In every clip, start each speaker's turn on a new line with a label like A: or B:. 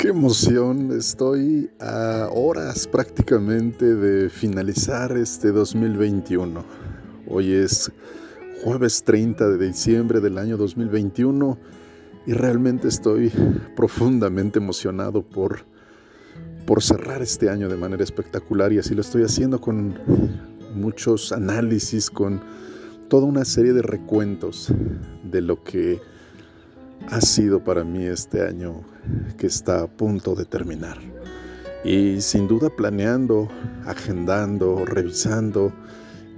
A: Qué emoción, estoy a horas prácticamente de finalizar este 2021. Hoy es jueves 30 de diciembre del año 2021 y realmente estoy profundamente emocionado por, por cerrar este año de manera espectacular y así lo estoy haciendo con muchos análisis, con toda una serie de recuentos de lo que ha sido para mí este año que está a punto de terminar. Y sin duda planeando, agendando, revisando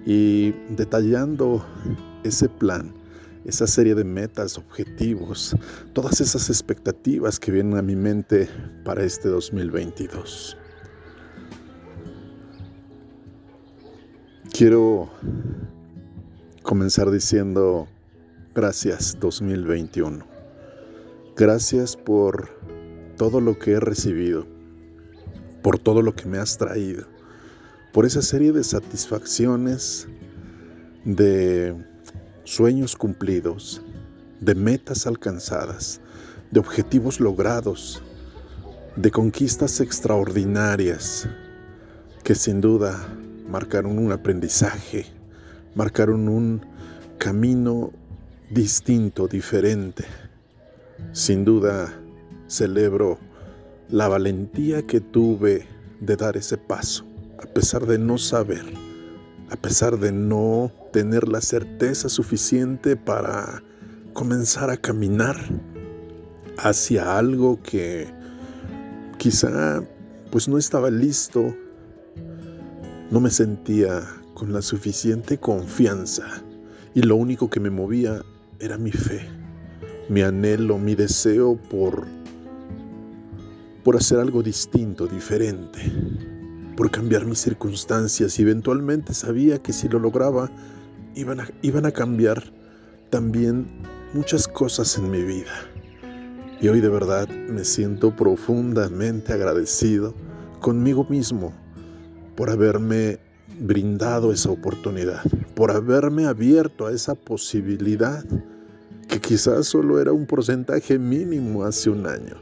A: y detallando ese plan, esa serie de metas, objetivos, todas esas expectativas que vienen a mi mente para este 2022. Quiero comenzar diciendo gracias 2021. Gracias por todo lo que he recibido, por todo lo que me has traído, por esa serie de satisfacciones, de sueños cumplidos, de metas alcanzadas, de objetivos logrados, de conquistas extraordinarias que sin duda marcaron un aprendizaje, marcaron un camino distinto, diferente sin duda, celebro la valentía que tuve de dar ese paso, a pesar de no saber, a pesar de no tener la certeza suficiente para comenzar a caminar hacia algo que quizá pues no estaba listo, no me sentía con la suficiente confianza y lo único que me movía era mi fe mi anhelo, mi deseo por, por hacer algo distinto, diferente, por cambiar mis circunstancias y eventualmente sabía que si lo lograba iban a, iban a cambiar también muchas cosas en mi vida. Y hoy de verdad me siento profundamente agradecido conmigo mismo por haberme brindado esa oportunidad, por haberme abierto a esa posibilidad que quizás solo era un porcentaje mínimo hace un año.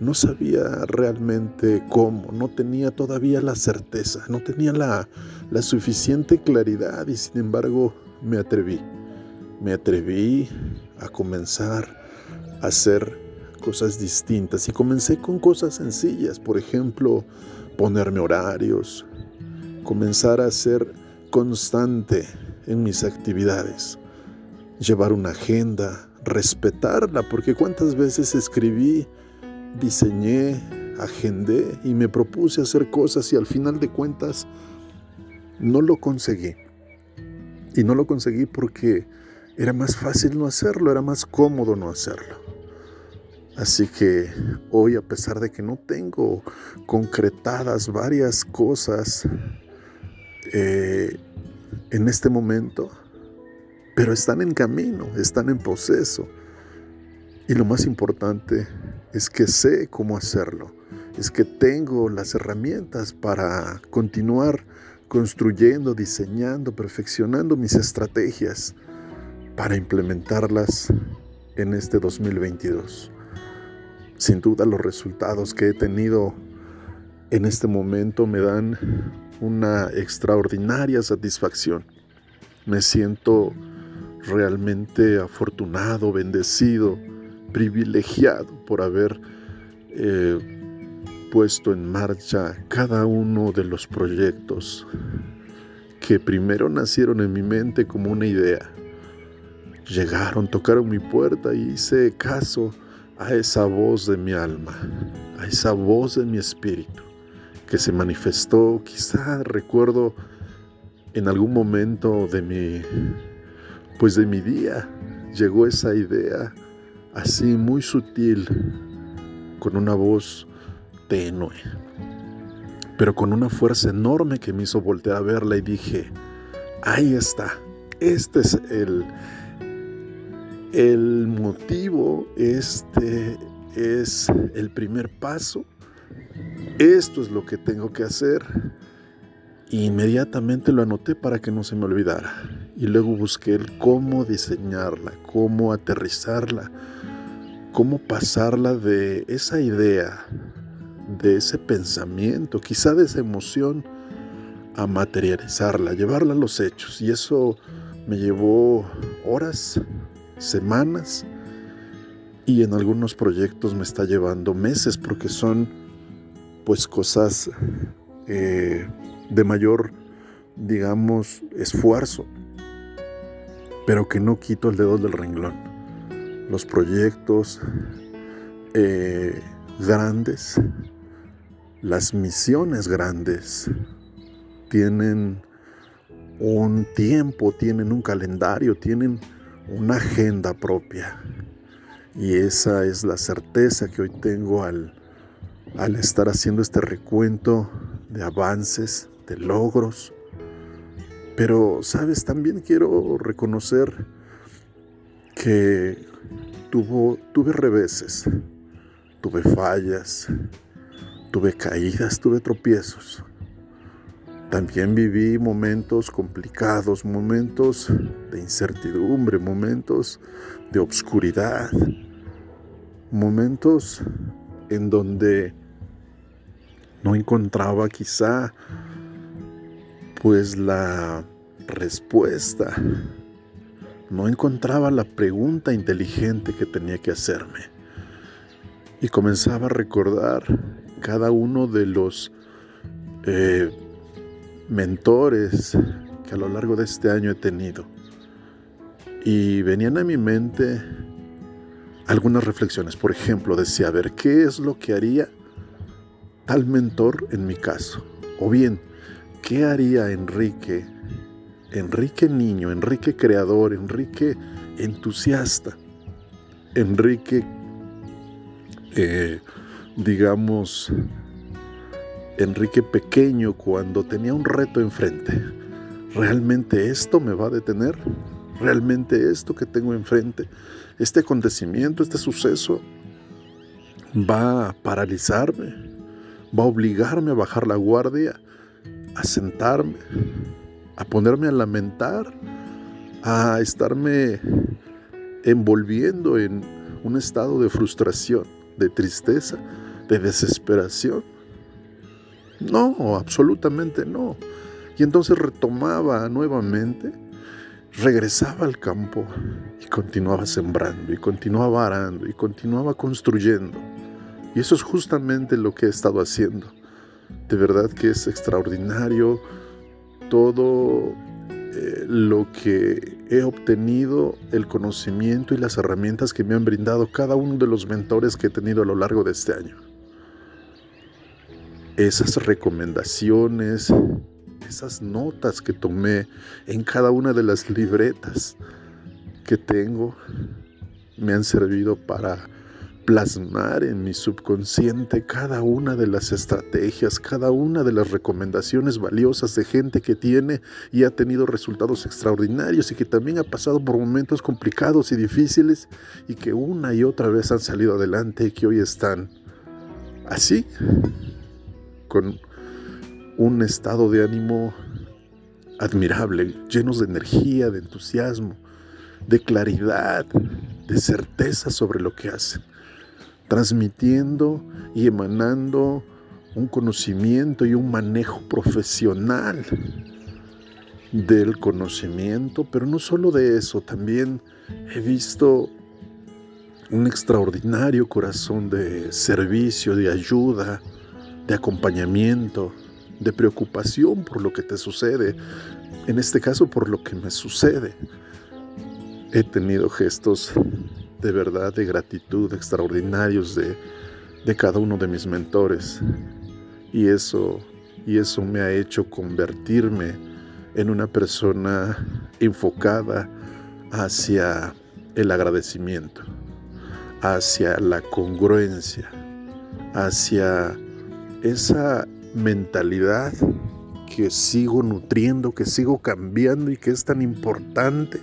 A: No sabía realmente cómo, no tenía todavía la certeza, no tenía la, suficiente claridad y sin embargo me atreví. Me atreví a comenzar a hacer cosas distintas y comencé con cosas sencillas, por ejemplo, ponerme horarios, comenzar a ser constante en mis actividades llevar una agenda, respetarla, porque cuántas veces escribí, diseñé, agendé y me propuse hacer cosas y al final de cuentas no lo conseguí. Y no lo conseguí porque era más fácil no hacerlo, era más cómodo no hacerlo. Así que hoy, a pesar de que no tengo concretadas varias cosas eh, en este momento, pero están en camino, están en proceso. Y lo más importante es que sé cómo hacerlo, es que tengo las herramientas para continuar construyendo, diseñando, perfeccionando mis estrategias para implementarlas en este 2022. Sin duda los resultados que he tenido en este momento me dan una extraordinaria satisfacción. Me siento realmente afortunado, bendecido, privilegiado por haber eh, puesto en marcha cada uno de los proyectos que primero nacieron en mi mente como una idea. Llegaron, tocaron mi puerta y hice caso a esa voz de mi alma, a esa voz de mi espíritu, que se manifestó, quizá recuerdo en algún momento de mi pues de mi día llegó esa idea así muy sutil, con una voz tenue, pero con una fuerza enorme que me hizo voltear a verla y dije, ahí está, este es el, el motivo, este es el primer paso, esto es lo que tengo que hacer. Inmediatamente lo anoté para que no se me olvidara y luego busqué el cómo diseñarla, cómo aterrizarla, cómo pasarla de esa idea, de ese pensamiento, quizá de esa emoción, a materializarla, llevarla a los hechos. Y eso me llevó horas, semanas y en algunos proyectos me está llevando meses porque son pues cosas eh, de mayor, digamos, esfuerzo, pero que no quito el dedo del renglón. Los proyectos eh, grandes, las misiones grandes, tienen un tiempo, tienen un calendario, tienen una agenda propia. Y esa es la certeza que hoy tengo al, al estar haciendo este recuento de avances, de logros. Pero, sabes, también quiero reconocer que tuvo, tuve reveses, tuve fallas, tuve caídas, tuve tropiezos. También viví momentos complicados, momentos de incertidumbre, momentos de obscuridad, momentos en donde no encontraba quizá pues la respuesta, no encontraba la pregunta inteligente que tenía que hacerme. Y comenzaba a recordar cada uno de los eh, mentores que a lo largo de este año he tenido. Y venían a mi mente algunas reflexiones. Por ejemplo, decía, ver, ¿qué es lo que haría tal mentor en mi caso? O bien, ¿qué haría Enrique? Enrique niño, Enrique creador, Enrique entusiasta, Enrique, eh, digamos, Enrique pequeño cuando tenía un reto enfrente. ¿Realmente esto me va a detener? ¿Realmente esto que tengo enfrente, este acontecimiento, este suceso, va a paralizarme? ¿Va a obligarme a bajar la guardia? ¿A sentarme? ¿A ponerme a lamentar? ¿A estarme envolviendo en un estado de frustración, de tristeza, de desesperación? No, absolutamente no. Y entonces retomaba nuevamente, regresaba al campo y continuaba sembrando y continuaba arando y continuaba construyendo. Y eso es justamente lo que he estado haciendo. De verdad que es extraordinario todo eh, lo que he obtenido, el conocimiento y las herramientas que me han brindado cada uno de los mentores que he tenido a lo largo de este año. Esas recomendaciones, esas notas que tomé en cada una de las libretas que tengo, me han servido para plasmar en mi subconsciente cada una de las estrategias, cada una de las recomendaciones valiosas de gente que tiene y ha tenido resultados extraordinarios y que también ha pasado por momentos complicados y difíciles y que una y otra vez han salido adelante y que hoy están así con un estado de ánimo admirable, llenos de energía, de entusiasmo, de claridad, de certeza sobre lo que hacen, transmitiendo y emanando un conocimiento y un manejo profesional del conocimiento, pero no solo de eso, también he visto un extraordinario corazón de servicio, de ayuda, de acompañamiento, de preocupación por lo que te sucede, en este caso por lo que me sucede. He tenido gestos de verdad, de gratitud extraordinarios de, de cada uno de mis mentores. Y eso, y eso me ha hecho convertirme en una persona enfocada hacia el agradecimiento, hacia la congruencia, hacia esa mentalidad que sigo nutriendo, que sigo cambiando y que es tan importante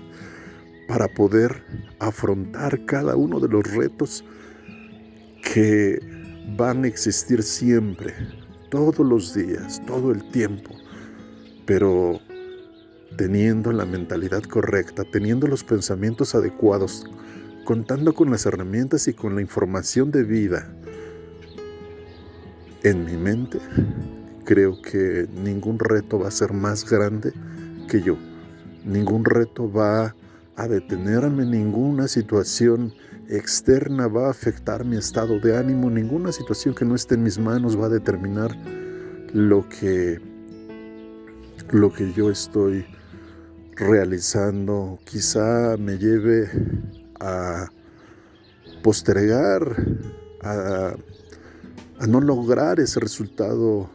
A: para poder afrontar cada uno de los retos que van a existir siempre, todos los días, todo el tiempo, pero teniendo la mentalidad correcta, teniendo los pensamientos adecuados, contando con las herramientas y con la información de vida en mi mente, creo que ningún reto va a ser más grande que yo. Ningún reto va a detenerme, ninguna situación externa va a afectar mi estado de ánimo, ninguna situación que no esté en mis manos va a determinar lo que lo que yo estoy realizando. Quizá me lleve a postergar, a, a no lograr ese resultado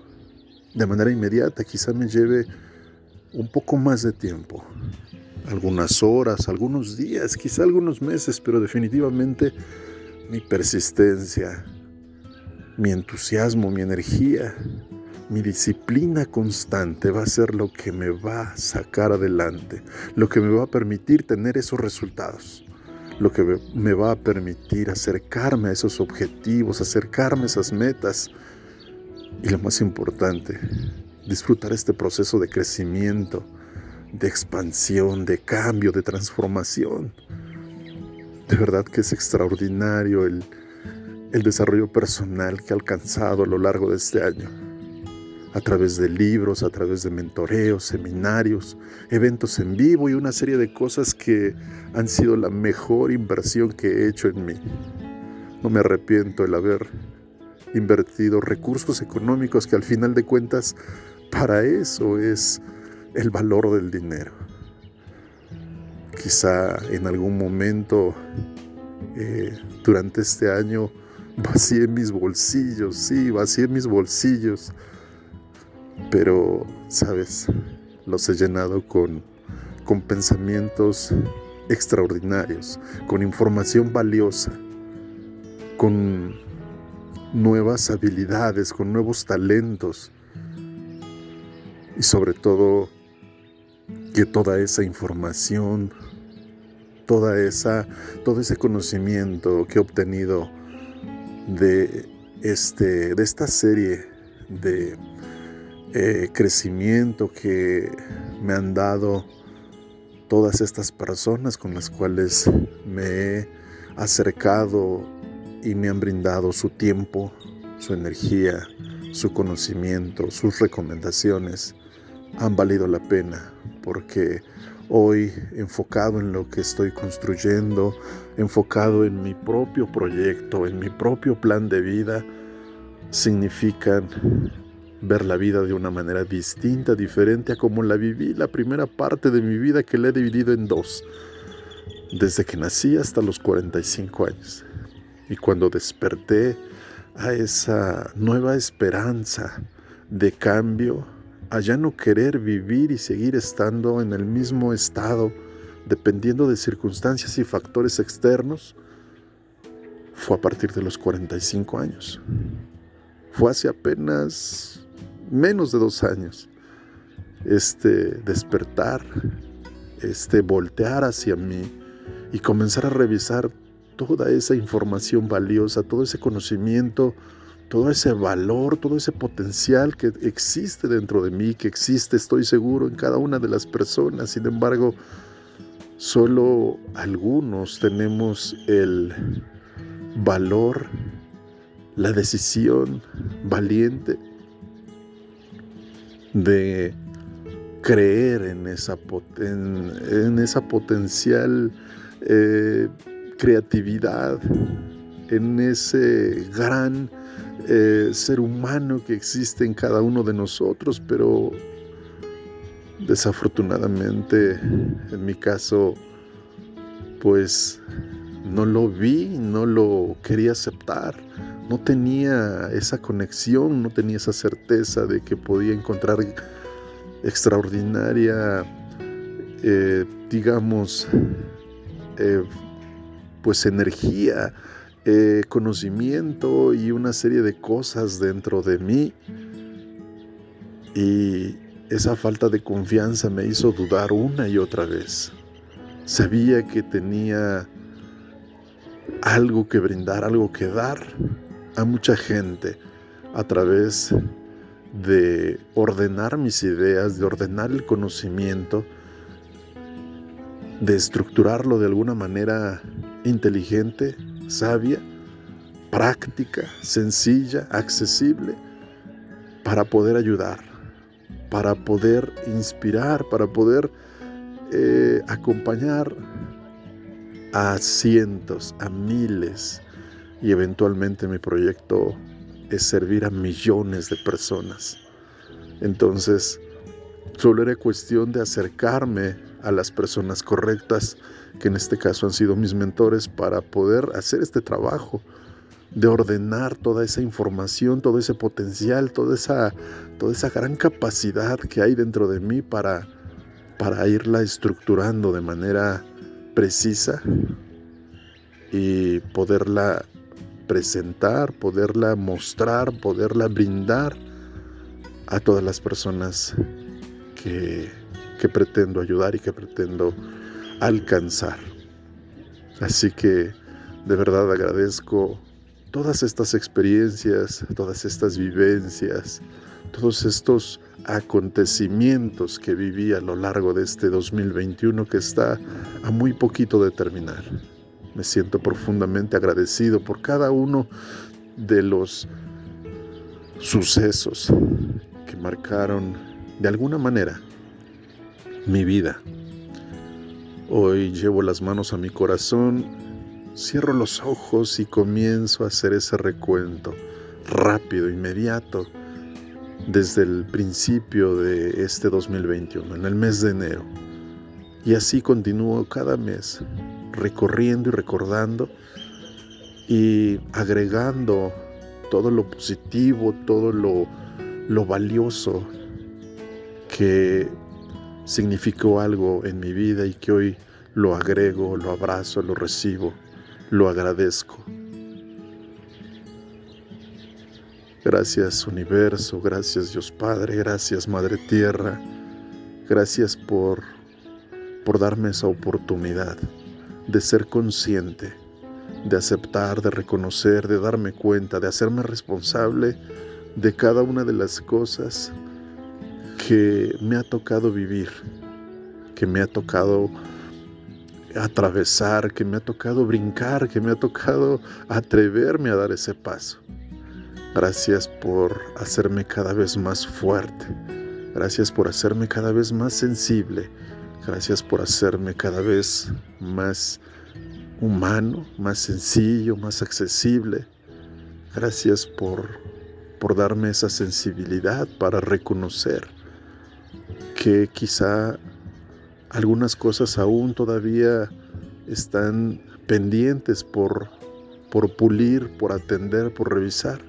A: de manera inmediata, quizá me lleve un poco más de tiempo, algunas horas, algunos días, quizá algunos meses, pero definitivamente mi persistencia, mi entusiasmo, mi energía, mi disciplina constante va a ser lo que me va a sacar adelante, lo que me va a permitir tener esos resultados, lo que me va a permitir acercarme a esos objetivos, acercarme a esas metas y lo más importante, disfrutar este proceso de crecimiento, de expansión, de cambio, de transformación. De verdad que es extraordinario el, el desarrollo personal que he alcanzado a lo largo de este año a través de libros, a través de mentoreos, seminarios, eventos en vivo y una serie de cosas que han sido la mejor inversión que he hecho en mí. No me arrepiento el haber invertido recursos económicos que al final de cuentas para eso es el valor del dinero. Quizá en algún momento eh, durante este año vacié mis bolsillos, sí, vacié mis bolsillos pero, sabes, los he llenado con, con pensamientos extraordinarios, con información valiosa, con nuevas habilidades, con nuevos talentos y sobre todo que toda esa información, toda esa, todo ese conocimiento que he obtenido de, este, de esta serie de eh, crecimiento que me han dado todas estas personas con las cuales me he acercado y me han brindado su tiempo, su energía, su conocimiento, sus recomendaciones, han valido la pena porque hoy enfocado en lo que estoy construyendo, enfocado en mi propio proyecto, en mi propio plan de vida, significan ver la vida de una manera distinta, diferente a como la viví la primera parte de mi vida que la he dividido en dos, desde que nací hasta los 45 años. Y cuando desperté a esa nueva esperanza de cambio, a ya no querer vivir y seguir estando en el mismo estado, dependiendo de circunstancias y factores externos, fue a partir de los 45 años. Fue hace apenas menos de dos años, este despertar, este voltear hacia mí y comenzar a revisar toda esa información valiosa, todo ese conocimiento, todo ese valor, todo ese potencial que existe dentro de mí, que existe, estoy seguro, en cada una de las personas. Sin embargo, solo algunos tenemos el valor, la decisión valiente de creer en esa, en, esa potencial eh, creatividad, en ese gran eh, ser humano que existe en cada uno de nosotros, pero desafortunadamente en mi caso pues no lo vi, no lo quería aceptar no tenía esa conexión, no tenía esa certeza de que podía encontrar extraordinaria, eh, digamos, eh, pues energía, eh, conocimiento y una serie de cosas dentro de mí. Y esa falta de confianza me hizo dudar una y otra vez. Sabía que tenía algo que brindar, algo que dar, a mucha gente a través de ordenar mis ideas, de ordenar el conocimiento, de estructurarlo de alguna manera inteligente, sabia, práctica, sencilla, accesible, para poder ayudar, para poder inspirar, para poder eh, acompañar a cientos, a miles y eventualmente mi proyecto es servir a millones de personas. Entonces, solo era cuestión de acercarme a las personas correctas, que en este caso han sido mis mentores, para poder hacer este trabajo de ordenar toda esa información, todo ese potencial, toda esa, toda esa gran capacidad que hay dentro de mí para, para irla estructurando de manera precisa y poderla presentar, poderla mostrar, poderla brindar a todas las personas que, que pretendo ayudar y que pretendo alcanzar. Así que de verdad agradezco todas estas experiencias, todas estas vivencias, todos estos acontecimientos que viví a lo largo de este 2021 que está a muy poquito de terminar. Me siento profundamente agradecido por cada uno de los sucesos que marcaron de alguna manera mi vida. Hoy llevo las manos a mi corazón, cierro los ojos y comienzo a hacer ese recuento rápido, inmediato desde el principio de este 2021, en el mes de enero. Y así continúo cada mes, recorriendo y recordando y agregando todo lo positivo, todo lo, lo valioso que significó algo en mi vida y que hoy lo agrego, lo abrazo, lo recibo, lo agradezco. Gracias universo, gracias Dios Padre, gracias Madre Tierra, gracias por, por darme esa oportunidad de ser consciente, de aceptar, de reconocer, de darme cuenta, de hacerme responsable de cada una de las cosas que me ha tocado vivir, que me ha tocado atravesar, que me ha tocado brincar, que me ha tocado atreverme a dar ese paso. Gracias por hacerme cada vez más fuerte. Gracias por hacerme cada vez más sensible. Gracias por hacerme cada vez más humano, más sencillo, más accesible. Gracias por, por darme esa sensibilidad para reconocer que quizá algunas cosas aún todavía están pendientes por, por pulir, por atender, por revisar.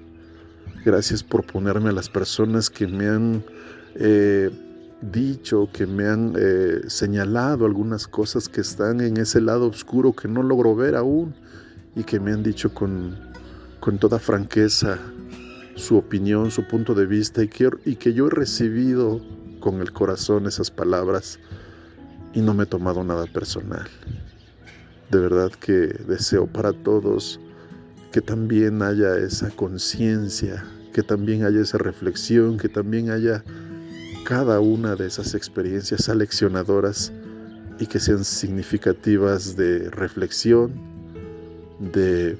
A: Gracias por ponerme a las personas que me han eh, dicho, que me han eh, señalado algunas cosas que están en ese lado oscuro que no logro ver aún y que me han dicho con, con toda franqueza su opinión, su punto de vista y que, y que yo he recibido con el corazón esas palabras y no me he tomado nada personal. De verdad que deseo para todos que también haya esa conciencia, que también haya esa reflexión, que también haya cada una de esas experiencias aleccionadoras y que sean significativas de reflexión, de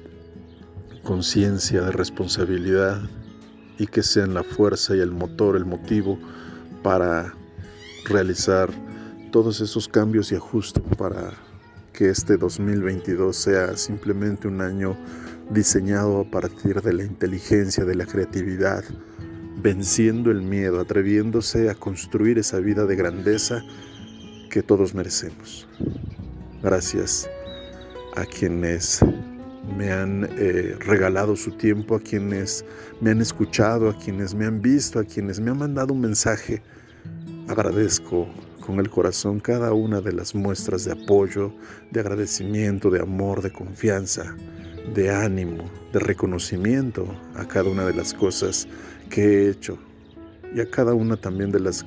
A: conciencia, de responsabilidad y que sean la fuerza y el motor, el motivo para realizar todos esos cambios y ajustes para que este 2022 sea simplemente un año diseñado a partir de la inteligencia, de la creatividad, venciendo el miedo, atreviéndose a construir esa vida de grandeza que todos merecemos. Gracias a quienes me han eh, regalado su tiempo, a quienes me han escuchado, a quienes me han visto, a quienes me han mandado un mensaje. Agradezco con el corazón cada una de las muestras de apoyo, de agradecimiento, de amor, de confianza, de ánimo, de reconocimiento a cada una de las cosas que he hecho y a cada una también de las,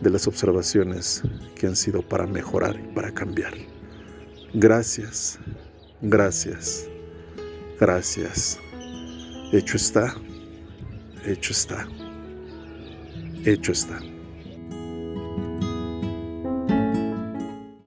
A: de las observaciones que han sido para mejorar y para cambiar. Gracias, gracias, gracias. Hecho está, hecho está, hecho está.